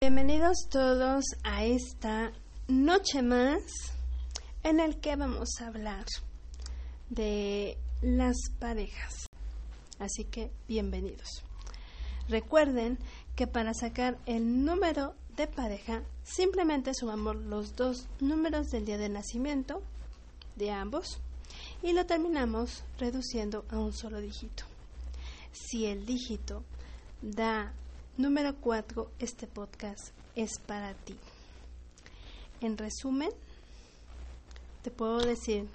Bienvenidos todos a esta noche más en el que vamos a hablar de las parejas. Así que bienvenidos. Recuerden que para sacar el número de pareja simplemente sumamos los dos números del día de nacimiento de ambos y lo terminamos reduciendo a un solo dígito. Si el dígito da número 4, este podcast es para ti. En resumen, te puedo decir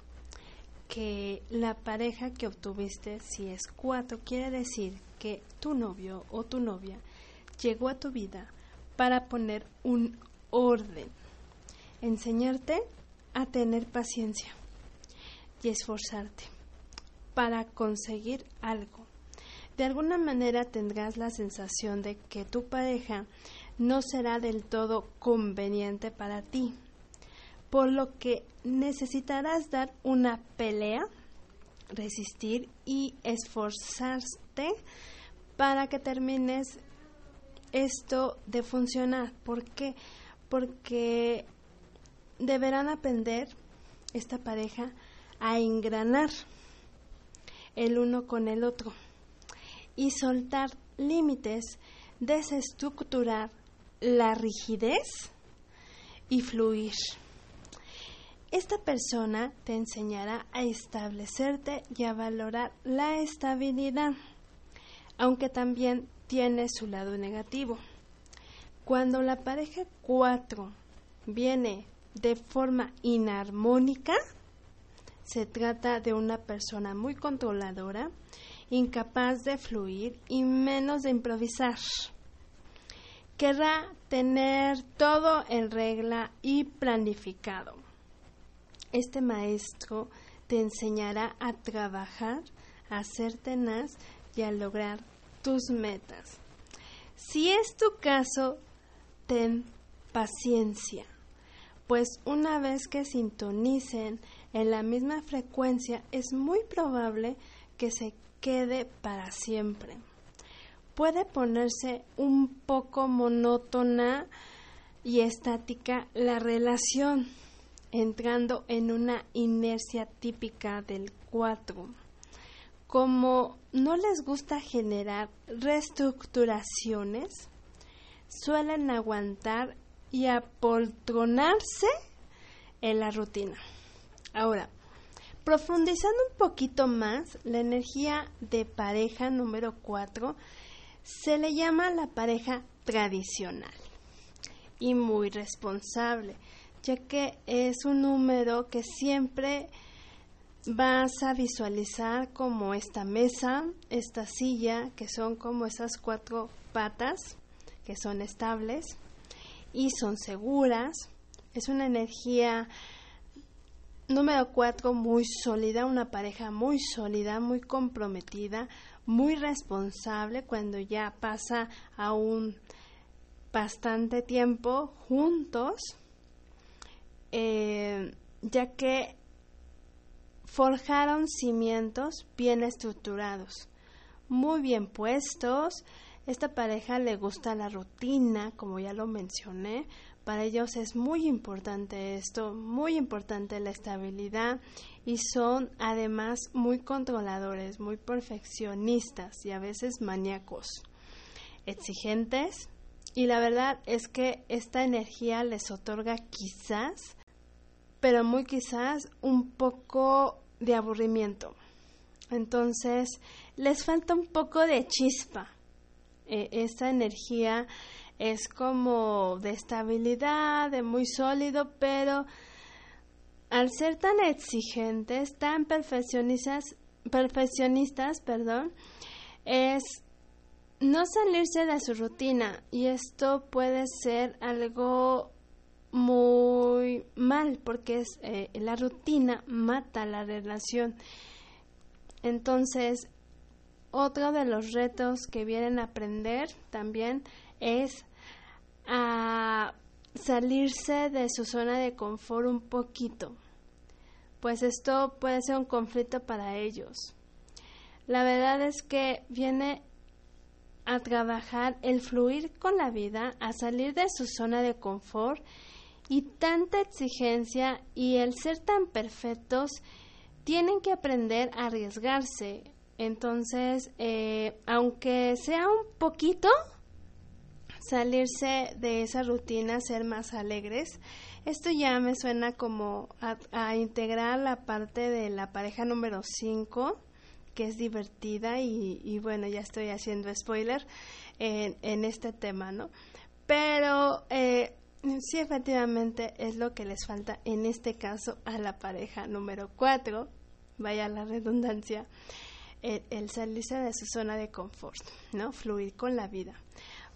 que la pareja que obtuviste, si es 4, quiere decir que tu novio o tu novia llegó a tu vida para poner un orden, enseñarte a tener paciencia y esforzarte para conseguir algo. De alguna manera tendrás la sensación de que tu pareja no será del todo conveniente para ti, por lo que necesitarás dar una pelea, resistir y esforzarte para que termines esto de funcionar. ¿Por qué? Porque deberán aprender esta pareja a engranar el uno con el otro y soltar límites, desestructurar la rigidez y fluir. Esta persona te enseñará a establecerte y a valorar la estabilidad, aunque también tiene su lado negativo. Cuando la pareja 4 viene de forma inarmónica, se trata de una persona muy controladora, incapaz de fluir y menos de improvisar. Querrá tener todo en regla y planificado. Este maestro te enseñará a trabajar, a ser tenaz y a lograr tus metas. Si es tu caso, ten paciencia, pues una vez que sintonicen en la misma frecuencia es muy probable que se quede para siempre. Puede ponerse un poco monótona y estática la relación, entrando en una inercia típica del 4. Como no les gusta generar reestructuraciones, suelen aguantar y apoltronarse en la rutina. Ahora, profundizando un poquito más, la energía de pareja número 4 se le llama la pareja tradicional y muy responsable, ya que es un número que siempre vas a visualizar como esta mesa, esta silla, que son como esas cuatro patas que son estables y son seguras. Es una energía número cuatro muy sólida, una pareja muy sólida, muy comprometida, muy responsable cuando ya pasa aún bastante tiempo juntos, eh, ya que forjaron cimientos bien estructurados, muy bien puestos. Esta pareja le gusta la rutina, como ya lo mencioné. Para ellos es muy importante esto, muy importante la estabilidad y son además muy controladores, muy perfeccionistas y a veces maníacos, exigentes. Y la verdad es que esta energía les otorga quizás, pero muy quizás, un poco de aburrimiento. Entonces, les falta un poco de chispa. Eh, esta energía es como de estabilidad, de muy sólido, pero al ser tan exigentes, tan perfeccionistas, perfeccionistas, perdón, es no salirse de su rutina. Y esto puede ser algo muy mal porque es eh, la rutina mata la relación. Entonces otro de los retos que vienen a aprender también es a salirse de su zona de confort un poquito pues esto puede ser un conflicto para ellos la verdad es que viene a trabajar el fluir con la vida, a salir de su zona de confort y tanta exigencia y el ser tan perfectos, tienen que aprender a arriesgarse. Entonces, eh, aunque sea un poquito, salirse de esa rutina, ser más alegres, esto ya me suena como a, integrar la parte de la pareja número 5, que es divertida y, bueno, ya estoy haciendo spoiler en, en este tema, ¿no? Pero eh, sí, efectivamente es lo que les falta en este caso a la pareja número 4, vaya la redundancia, el, salirse de su zona de confort, ¿no? Fluir con la vida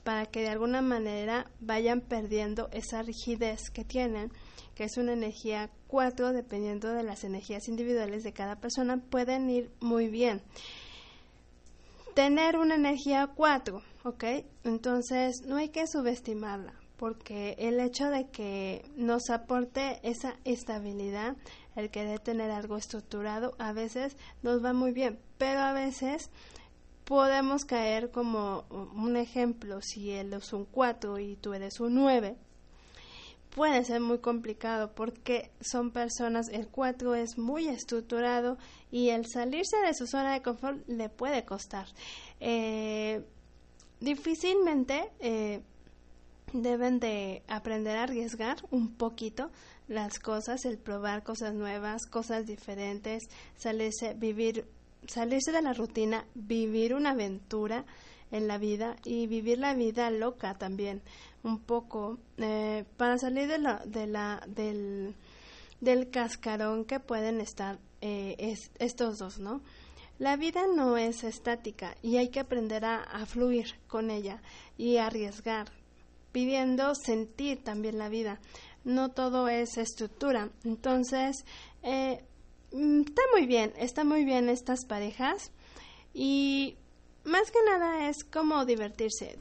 para que de alguna manera vayan perdiendo esa rigidez que tienen, que es una energía 4, dependiendo de las energías individuales de cada persona, pueden ir muy bien. Tener una energía 4, ¿ok? Entonces no hay que subestimarla, porque el hecho de que nos aporte esa estabilidad, el querer tener algo estructurado, a veces nos va muy bien, pero a veces podemos caer como un ejemplo, si él es un 4 y tú eres un 9, puede ser muy complicado porque son personas, el 4 es muy estructurado y el salirse de su zona de confort le puede costar. Eh, difícilmente eh, deben de aprender a arriesgar un poquito las cosas, el probar cosas nuevas, cosas diferentes, salirse, vivir salirse de la rutina, vivir una aventura en la vida y vivir la vida loca también un poco eh, para salir de la, de la, del, del cascarón que pueden estar eh, estos dos, ¿no? La vida no es estática y hay que aprender a, a fluir con ella y arriesgar, pidiendo sentir también la vida. No todo es estructura. Entonces, eh, Mm, está muy bien, está muy bien estas parejas y más que nada es como divertirse,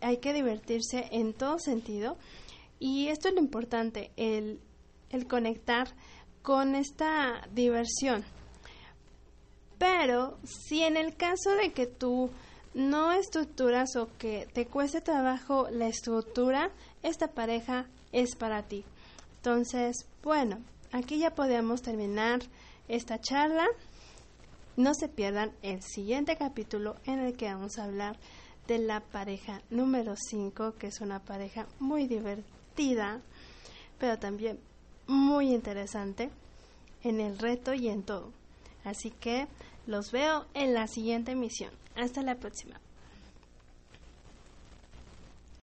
hay que divertirse en todo sentido y esto es lo importante, el, el conectar con esta diversión. Pero si en el caso de que tú no estructuras o que te cueste trabajo la estructura, esta pareja es para ti. Entonces, bueno, aquí ya podemos terminar esta charla. No se pierdan el siguiente capítulo en el que vamos a hablar de la pareja número 5, que es una pareja muy divertida, pero también muy interesante en el reto y en todo. Así que los veo en la siguiente emisión. Hasta la próxima.